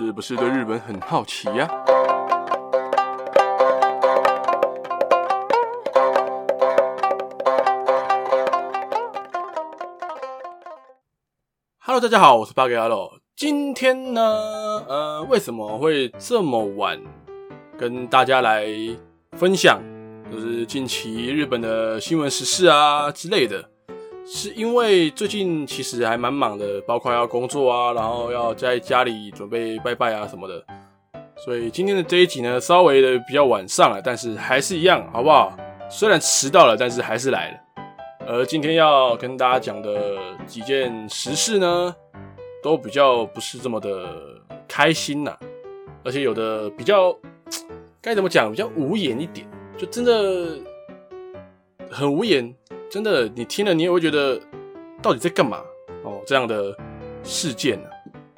是不是对日本很好奇呀？Hello，大家好，我是八格阿洛。今天呢，呃，为什么会这么晚跟大家来分享，就是近期日本的新闻时事啊之类的？是因为最近其实还蛮忙的，包括要工作啊，然后要在家里准备拜拜啊什么的，所以今天的这一集呢，稍微的比较晚上了，但是还是一样，好不好？虽然迟到了，但是还是来了。而今天要跟大家讲的几件时事呢，都比较不是这么的开心呐，而且有的比较该怎么讲，比较无言一点，就真的很无言。真的，你听了你也会觉得到底在干嘛哦？这样的事件、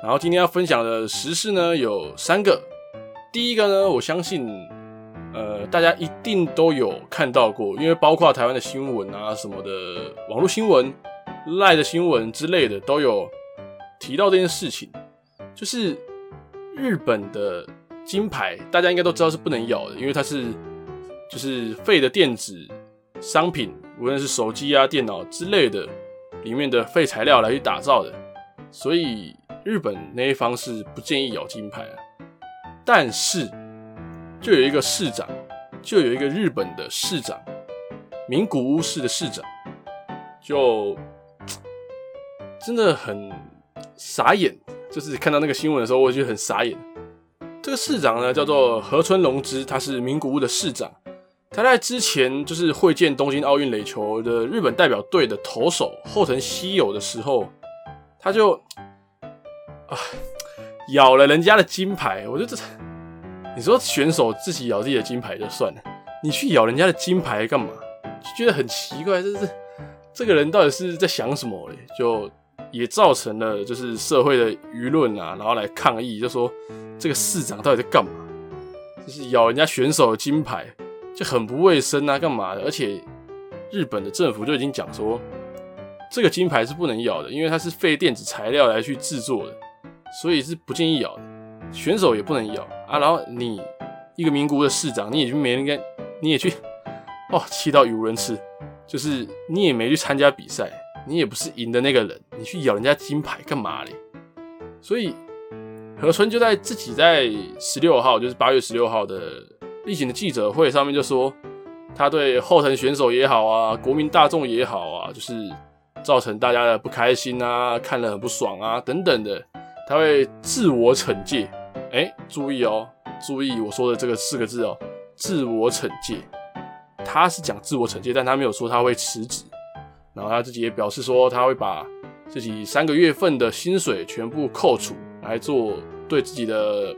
然后今天要分享的时事呢有三个。第一个呢，我相信呃大家一定都有看到过，因为包括台湾的新闻啊什么的，网络新闻、赖的新闻之类的都有提到这件事情，就是日本的金牌，大家应该都知道是不能咬的，因为它是就是废的电子商品。无论是手机啊、电脑之类的，里面的废材料来去打造的，所以日本那一方是不建议咬金牌啊。但是，就有一个市长，就有一个日本的市长，名古屋市的市长，就真的很傻眼。就是看到那个新闻的时候，我就很傻眼。这个市长呢，叫做河村隆之，他是名古屋的市长。他在之前就是会见东京奥运垒球的日本代表队的投手后藤希友的时候，他就啊咬了人家的金牌。我觉得这，你说选手自己咬自己的金牌就算了，你去咬人家的金牌干嘛？就觉得很奇怪，这是这个人到底是在想什么嘞？就也造成了就是社会的舆论啊，然后来抗议，就说这个市长到底在干嘛？就是咬人家选手的金牌。就很不卫生啊，干嘛的？而且日本的政府就已经讲说，这个金牌是不能咬的，因为它是废电子材料来去制作的，所以是不建议咬的。选手也不能咬啊。然后你一个名古的市长，你也去没人跟，你也去哦，气到语无伦次。就是你也没去参加比赛，你也不是赢的那个人，你去咬人家金牌干嘛嘞？所以河村就在自己在十六号，就是八月十六号的。例行的记者会上面就说，他对后藤选手也好啊，国民大众也好啊，就是造成大家的不开心啊，看了很不爽啊，等等的，他会自我惩戒。哎、注意哦，注意我说的这个四个字哦，自我惩戒。他是讲自我惩戒，但他没有说他会辞职。然后他自己也表示说，他会把自己三个月份的薪水全部扣除来做对自己的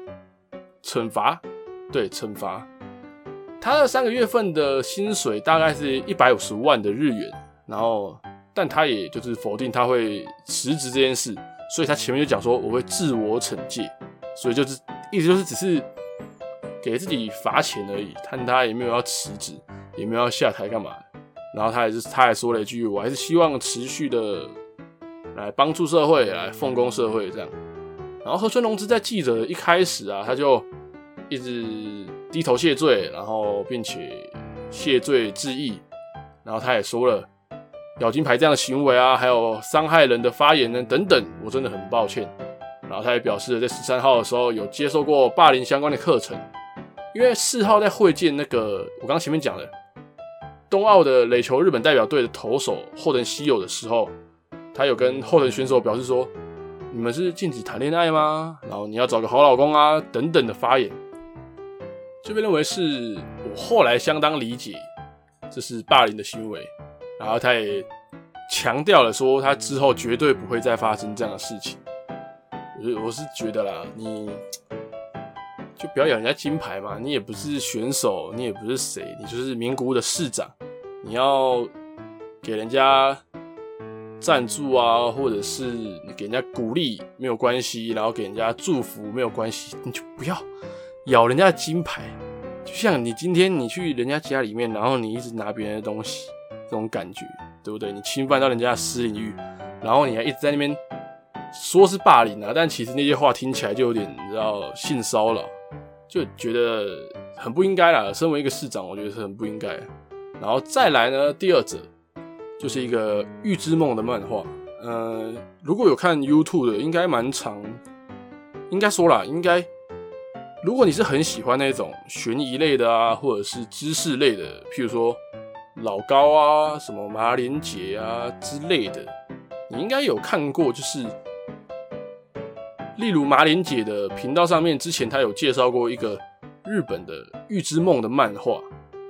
惩罚，对惩罚。他的三个月份的薪水大概是一百五十万的日元，然后，但他也就是否定他会辞职这件事，所以他前面就讲说我会自我惩戒，所以就是意思就是只是给自己罚钱而已，但他也没有要辞职，也没有要下台干嘛，然后他还是他还说了一句，我还是希望持续的来帮助社会，来奉公社会这样，然后河村隆之在记者一开始啊，他就一直。低头谢罪，然后并且谢罪致意，然后他也说了咬金牌这样的行为啊，还有伤害人的发言呢等等，我真的很抱歉。然后他也表示在十三号的时候有接受过霸凌相关的课程，因为四号在会见那个我刚刚前面讲的冬奥的垒球日本代表队的投手后藤希友的时候，他有跟后藤选手表示说，你们是禁止谈恋爱吗？然后你要找个好老公啊等等的发言。就被认为是我后来相当理解，这是霸凌的行为，然后他也强调了说，他之后绝对不会再发生这样的事情。我我是觉得啦，你就不要咬人家金牌嘛，你也不是选手，你也不是谁，你就是名古屋的市长，你要给人家赞助啊，或者是给人家鼓励没有关系，然后给人家祝福没有关系，你就不要。咬人家的金牌，就像你今天你去人家家里面，然后你一直拿别人的东西，这种感觉，对不对？你侵犯到人家的私领域，然后你还一直在那边说是霸凌啊，但其实那些话听起来就有点你知道性骚扰，就觉得很不应该啦。身为一个市长，我觉得是很不应该。然后再来呢，第二则就是一个《预知梦》的漫画。呃，如果有看 YouTube 的，应该蛮长，应该说啦，应该如果你是很喜欢那种悬疑类的啊，或者是知识类的，譬如说老高啊、什么马连杰啊之类的，你应该有看过，就是例如马连杰的频道上面，之前他有介绍过一个日本的《预知梦》的漫画，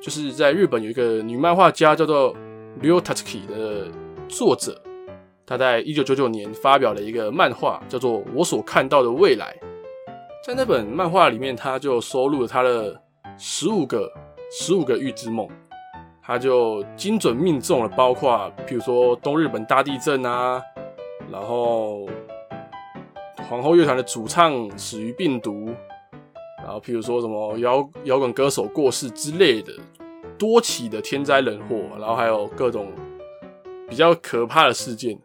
就是在日本有一个女漫画家叫做 Ryo Tatsuki 的作者。他在一九九九年发表了一个漫画，叫做《我所看到的未来》。在那本漫画里面，他就收录了他的十五个十五个预知梦，他就精准命中了，包括比如说东日本大地震啊，然后皇后乐团的主唱死于病毒，然后譬如说什么摇摇滚歌手过世之类的多起的天灾人祸，然后还有各种比较可怕的事件。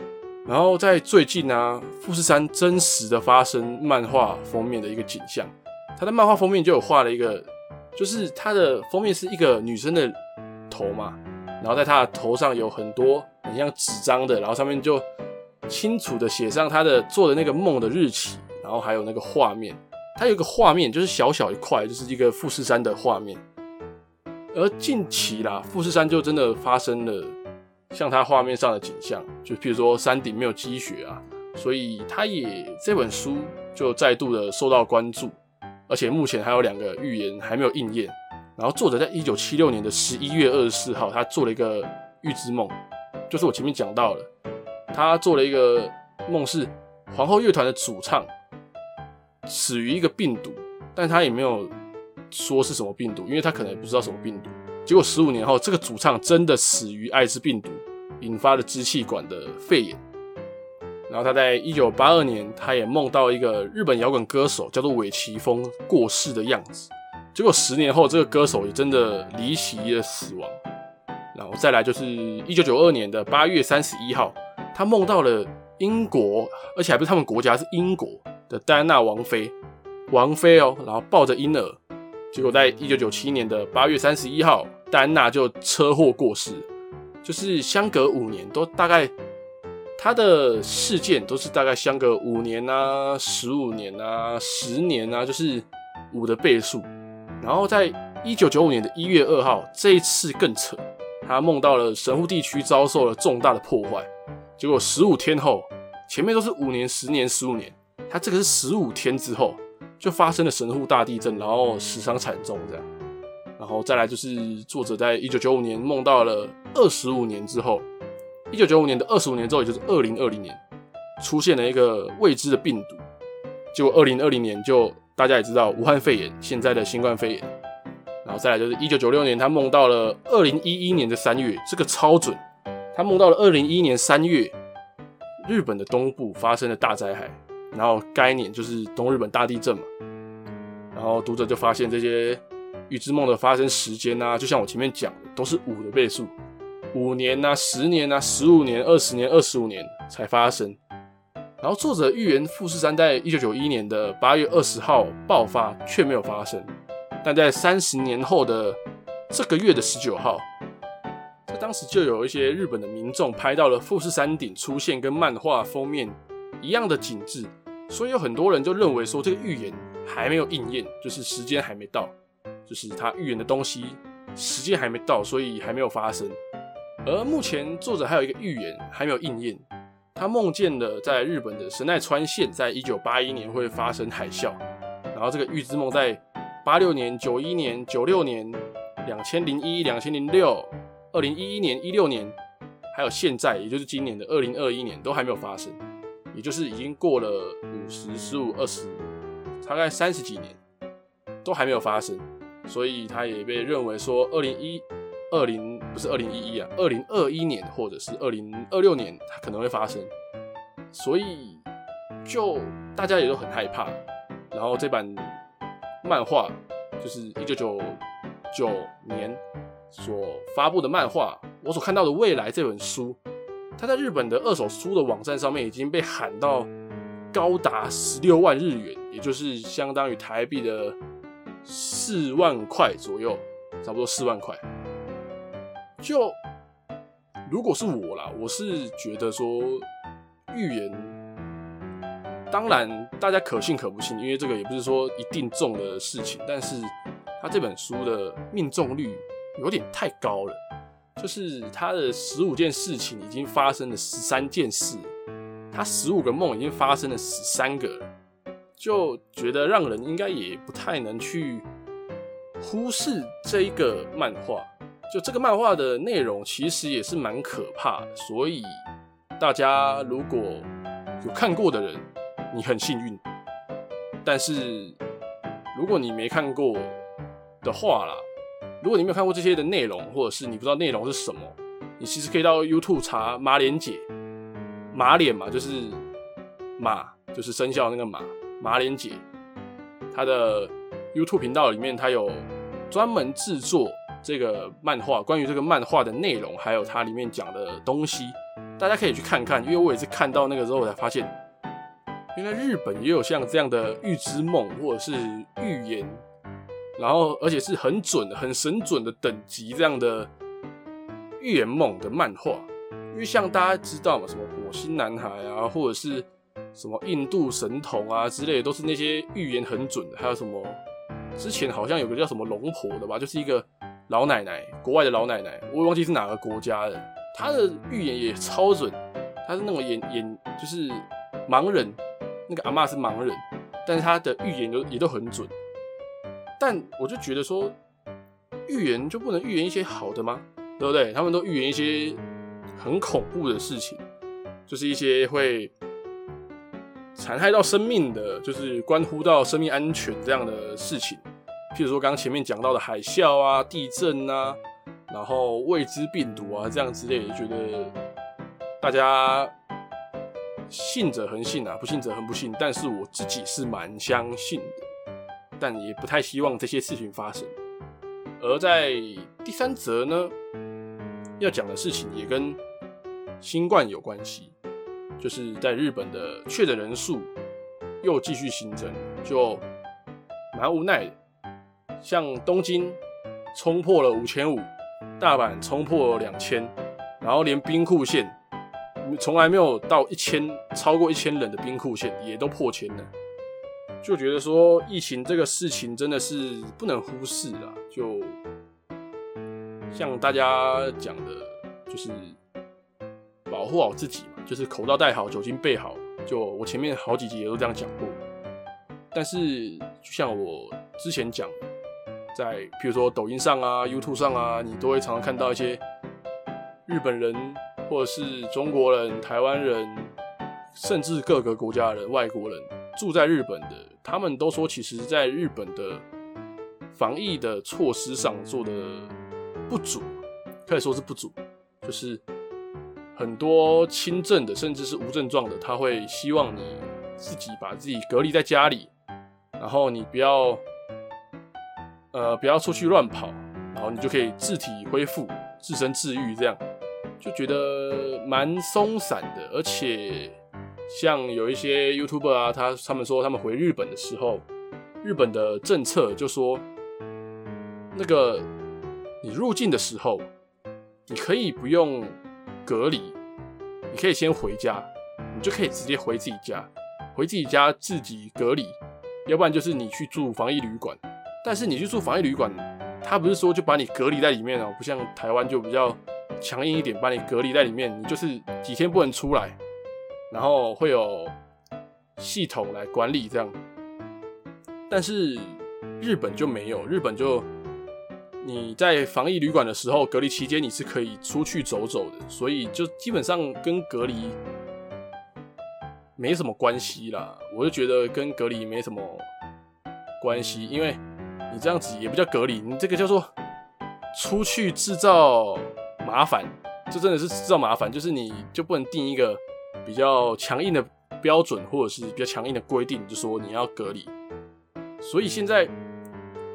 然后在最近啊，富士山真实的发生漫画封面的一个景象，他的漫画封面就有画了一个，就是他的封面是一个女生的头嘛，然后在她的头上有很多很像纸张的，然后上面就清楚的写上她的做的那个梦的日期，然后还有那个画面，它有一个画面就是小小一块，就是一个富士山的画面，而近期啦，富士山就真的发生了。像他画面上的景象，就譬如说山顶没有积雪啊，所以他也这本书就再度的受到关注，而且目前还有两个预言还没有应验。然后作者在一九七六年的十一月二十四号，他做了一个预知梦，就是我前面讲到了，他做了一个梦是皇后乐团的主唱死于一个病毒，但他也没有说是什么病毒，因为他可能也不知道什么病毒。结果十五年后，这个主唱真的死于艾滋病毒引发的支气管的肺炎。然后他在一九八二年，他也梦到一个日本摇滚歌手叫做尾崎丰过世的样子。结果十年后，这个歌手也真的离奇的死亡。然后再来就是一九九二年的八月三十一号，他梦到了英国，而且还不是他们国家，是英国的戴安娜王妃，王妃哦，然后抱着婴儿。结果在一九九七年的八月三十一号。戴安娜就车祸过世，就是相隔五年，都大概他的事件都是大概相隔五年啊、十五年啊、十年啊，就是五的倍数。然后在一九九五年的一月二号，这一次更扯，他梦到了神户地区遭受了重大的破坏。结果十五天后，前面都是五年、十年、十五年，他这个是十五天之后就发生了神户大地震，然后死伤惨重这样。然后再来就是作者在一九九五年梦到了二十五年之后，一九九五年的二十五年之后，也就是二零二零年，出现了一个未知的病毒。结果二零二零年就大家也知道武汉肺炎，现在的新冠肺炎。然后再来就是一九九六年，他梦到了二零一一年的三月，这个超准，他梦到了二零一一年三月，日本的东部发生了大灾害，然后该年就是东日本大地震嘛。然后读者就发现这些。预知梦的发生时间啊，就像我前面讲的，都是五的倍数，五年啊、十年啊、十五年、二十年、二十五年才发生。然后作者预言富士山在一九九一年的八月二十号爆发，却没有发生。但在三十年后的这个月的十九号，在当时就有一些日本的民众拍到了富士山顶出现跟漫画封面一样的景致，所以有很多人就认为说这个预言还没有应验，就是时间还没到。就是他预言的东西，时间还没到，所以还没有发生。而目前作者还有一个预言还没有应验，他梦见了在日本的神奈川县，在一九八一年会发生海啸。然后这个预知梦在八六年、九一年、九六年、两千零一、两千零六、二零一一年、一六年，还有现在，也就是今年的二零二一年都还没有发生，也就是已经过了五十、十五、二十，大概三十几年，都还没有发生。所以他也被认为说，二零一二零不是二零一一啊，二零二一年或者是二零二六年，它可能会发生。所以就大家也都很害怕。然后这版漫画就是一九九九年所发布的漫画，我所看到的未来这本书，他在日本的二手书的网站上面已经被喊到高达十六万日元，也就是相当于台币的四万块左右，差不多四万块。就如果是我啦，我是觉得说预言，当然大家可信可不信，因为这个也不是说一定中的事情，但是他这本书的命中率有点太高了。就是他的十五件事情已经发生了十三件事，他十五个梦已经发生了十三个了，就觉得让人应该也不太能去忽视这一个漫画。就这个漫画的内容其实也是蛮可怕的，所以大家如果有看过的人，你很幸运；但是如果你没看过的话啦。如果你没有看过这些的内容，或者是你不知道内容是什么，你其实可以到 YouTube 查马脸姐，马脸嘛，就是马，就是生肖那个马，马脸姐，她的 YouTube 频道里面，她有专门制作这个漫画，关于这个漫画的内容，还有它里面讲的东西，大家可以去看看。因为我也是看到那个之后，才发现，原来日本也有像这样的预知梦，或者是预言。然后，而且是很准的、很神准的等级这样的预言梦的漫画，因为像大家知道嘛，什么火星男孩啊，或者是什么印度神童啊之类的，都是那些预言很准的。还有什么之前好像有个叫什么龙婆的吧，就是一个老奶奶，国外的老奶奶，我也忘记是哪个国家的，她的预言也超准。她是那种眼眼就是盲人，那个阿嬷是盲人，但是她的预言都也都很准。但我就觉得说，预言就不能预言一些好的吗？对不对？他们都预言一些很恐怖的事情，就是一些会残害到生命的，就是关乎到生命安全这样的事情。譬如说刚刚前面讲到的海啸啊、地震啊，然后未知病毒啊这样之类的，觉得大家信者恒信啊，不信者恒不信。但是我自己是蛮相信的。但也不太希望这些事情发生。而在第三则呢，要讲的事情也跟新冠有关系，就是在日本的确诊人数又继续新增，就蛮无奈的。像东京冲破了五千五，大阪冲破了两千，然后连兵库县从来没有到一千，超过一千人的兵库县也都破千了。就觉得说疫情这个事情真的是不能忽视啊，就像大家讲的，就是保护好自己嘛，就是口罩戴好，酒精备好。就我前面好几集也都这样讲过。但是就像我之前讲，在譬如说抖音上啊、YouTube 上啊，你都会常常看到一些日本人或者是中国人、台湾人，甚至各个国家人、外国人住在日本的。他们都说，其实，在日本的防疫的措施上做的不足，可以说是不足。就是很多轻症的，甚至是无症状的，他会希望你自己把自己隔离在家里，然后你不要，呃，不要出去乱跑，然后你就可以自体恢复、自身治愈，这样就觉得蛮松散的，而且。像有一些 YouTuber 啊，他他们说他们回日本的时候，日本的政策就说，那个你入境的时候，你可以不用隔离，你可以先回家，你就可以直接回自己家，回自己家自己隔离，要不然就是你去住防疫旅馆。但是你去住防疫旅馆，他不是说就把你隔离在里面哦，不像台湾就比较强硬一点，把你隔离在里面，你就是几天不能出来。然后会有系统来管理这样，但是日本就没有，日本就你在防疫旅馆的时候，隔离期间你是可以出去走走的，所以就基本上跟隔离没什么关系啦。我就觉得跟隔离没什么关系，因为你这样子也不叫隔离，你这个叫做出去制造麻烦，这真的是制造麻烦，就是你就不能定一个。比较强硬的标准，或者是比较强硬的规定，就说你要隔离。所以现在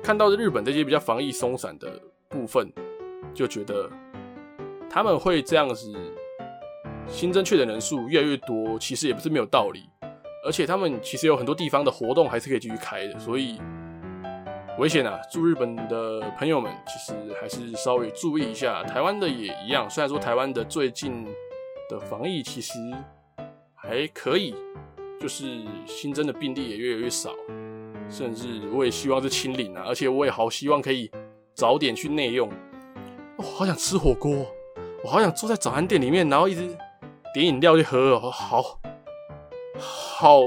看到的日本这些比较防疫松散的部分，就觉得他们会这样子新增确诊人数越来越多，其实也不是没有道理。而且他们其实有很多地方的活动还是可以继续开的，所以危险啊！住日本的朋友们其实还是稍微注意一下。台湾的也一样，虽然说台湾的最近的防疫其实还可以，就是新增的病例也越来越少，甚至我也希望是清零啊！而且我也好希望可以早点去内用。我好想吃火锅，我好想坐在早餐店里面，然后一直点饮料去喝哦，好。好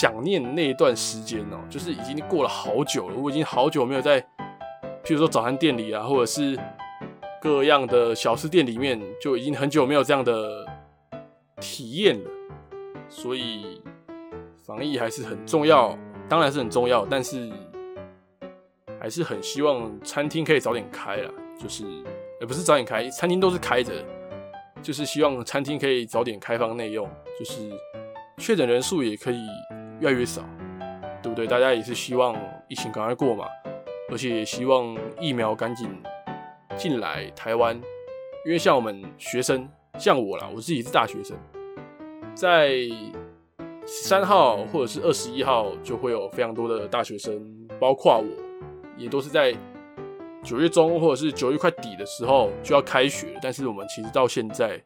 想念那一段时间哦，就是已经过了好久了。我已经好久没有在，譬如说早餐店里啊，或者是各样的小吃店里面，就已经很久没有这样的体验了。所以防疫还是很重要，当然是很重要，但是还是很希望餐厅可以早点开了。就是，也不是早点开，餐厅都是开着，就是希望餐厅可以早点开放内用，就是。确诊人数也可以越来越少，对不对？大家也是希望疫情赶快过嘛，而且也希望疫苗赶紧进来台湾，因为像我们学生，像我啦，我自己是大学生，在三号或者是二十一号就会有非常多的大学生，包括我，也都是在九月中或者是九月快底的时候就要开学，但是我们其实到现在。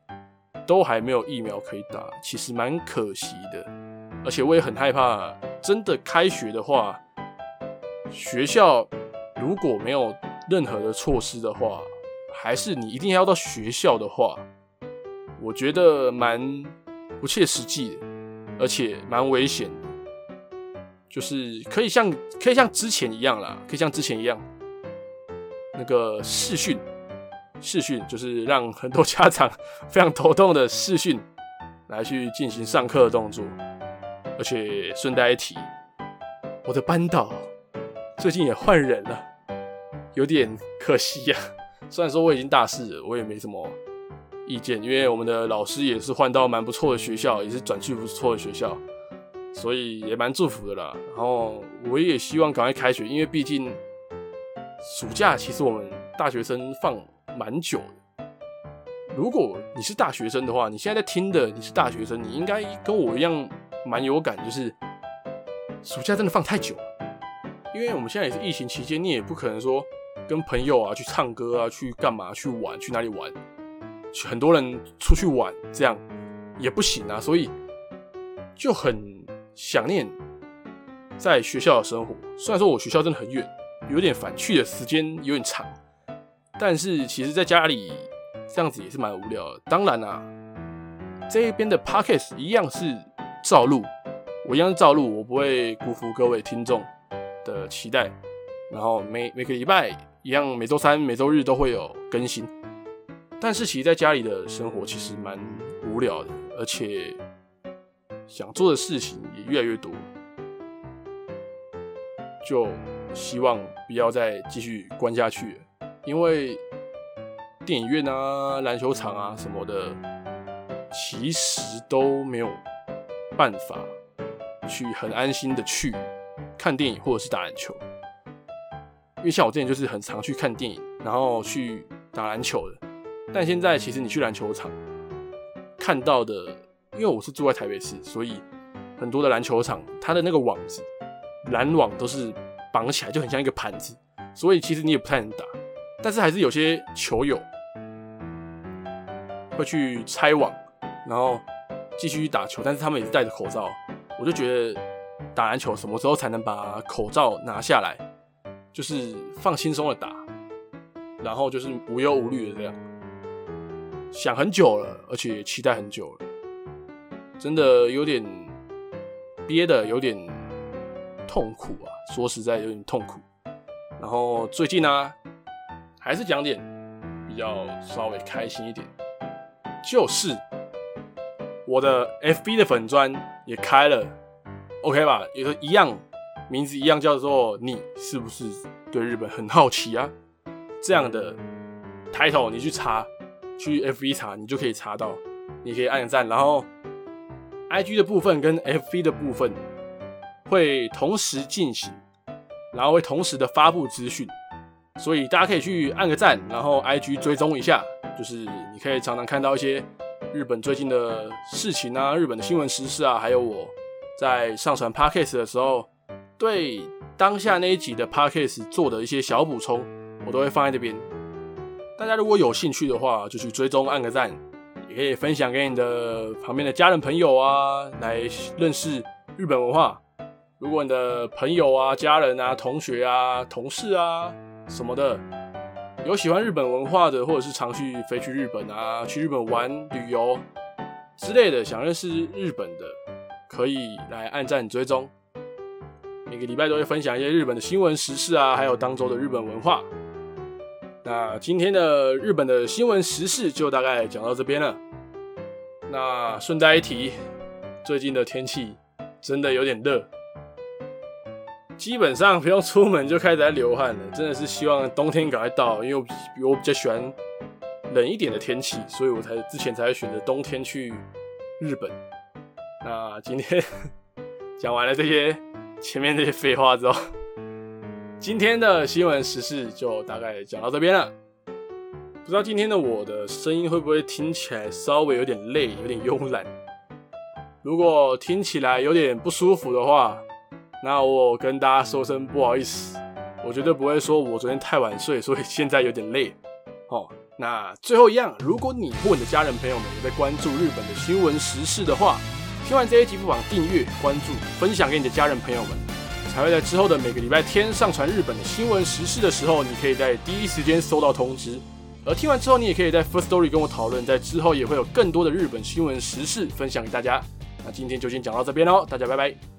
都还没有疫苗可以打，其实蛮可惜的。而且我也很害怕，真的开学的话，学校如果没有任何的措施的话，还是你一定要到学校的话，我觉得蛮不切实际，而且蛮危险。就是可以像可以像之前一样啦，可以像之前一样，那个视讯。视讯就是让很多 家长非常头痛的视讯来去进行上课的动作，而且顺带一提，我的班导最近也换人了，有点可惜呀。虽然说我已经大四了，我也没什么意见，因为我们的老师也是换到蛮不错的学校，也是转去不错的学校，所以也蛮祝福的啦。然后我也希望赶快开学，因为毕竟暑假其实我们大学生放。蛮久的。如果你是大学生的话，你现在在听的，你是大学生，你应该跟我一样蛮有感，就是暑假真的放太久了。因为我们现在也是疫情期间，你也不可能说跟朋友啊去唱歌啊，去干嘛去玩，去哪里玩，很多人出去玩，这样也不行啊。所以就很想念在学校的生活。虽然说我学校真的很远，有点返去的时间有点长。但是其实，在家里这样子也是蛮无聊的。当然啊，这一边的 podcast 一样是照录，我一样是照录，我不会辜负各位听众的期待。然后每每个礼拜一样，每周三、每周日都会有更新。但是其实在家里的生活其实蛮无聊的，而且想做的事情也越来越多，就希望不要再继续关下去。因为电影院啊、篮球场啊什么的，其实都没有办法去很安心的去看电影或者是打篮球。因为像我之前就是很常去看电影，然后去打篮球的。但现在其实你去篮球场看到的，因为我是住在台北市，所以很多的篮球场它的那个网子、篮网都是绑起来，就很像一个盘子，所以其实你也不太能打。但是还是有些球友会去拆网，然后继续打球。但是他们也是戴着口罩，我就觉得打篮球什么时候才能把口罩拿下来，就是放轻松的打，然后就是无忧无虑的这样。想很久了，而且期待很久了，真的有点憋的有点痛苦啊！说实在有点痛苦。然后最近呢、还是讲点比较稍微开心一点，就是我的 FB 的粉专也开了，OK 吧？也是一样，名字一样，叫做你是不是对日本很好奇啊？这样的 title 你去查，去 FB 查，你就可以查到，你可以按个赞，然后 IG 的部分跟 FB 的部分会同时进行，然后会同时的发布资讯。所以大家可以去按个赞，然后 IG 追踪一下，就是你可以常常看到一些日本最近的事情啊，日本的新闻时事啊，还有我在上传 Podcast 的时候，对当下那一集的 Podcast 做的一些小补充，我都会放在这边。大家如果有兴趣的话，就去追踪按个赞，也可以分享给你的旁边的家人朋友啊，来认识日本文化。如果你的朋友啊、家人啊、同学啊、同事啊什么的，有喜欢日本文化的，或者是常去飞去日本啊、去日本玩旅游之类的，想认识日本的，可以来按赞追踪。每个礼拜都会分享一些日本的新闻时事啊，还有当周的日本文化。那今天的日本的新闻时事就大概讲到这边了。那顺带一提，最近的天气真的有点热。基本上不用出门就开始在流汗了，真的是希望冬天赶快到，因为我比较喜欢冷一点的天气，所以我才之前才会选择冬天去日本。那今天讲完了这些前面这些废话之后，今天的新闻时事就大概讲到这边了。不知道今天的我的声音会不会听起来稍微有点累，有点慵懒？如果听起来有点不舒服的话，那我跟大家说声不好意思，我绝对不会说我昨天太晚睡，所以现在有点累。哦，那最后一样，如果你或你的家人朋友们也在关注日本的新闻时事的话，听完这一集不妨订阅、关注、分享给你的家人朋友们，还会在之后的每个礼拜天上传日本的新闻时事的时候，你可以在第一时间收到通知。而听完之后，你也可以在 Firstory 跟我讨论，在之后也会有更多的日本新闻时事分享给大家。那今天就先讲到这边喽，大家拜拜。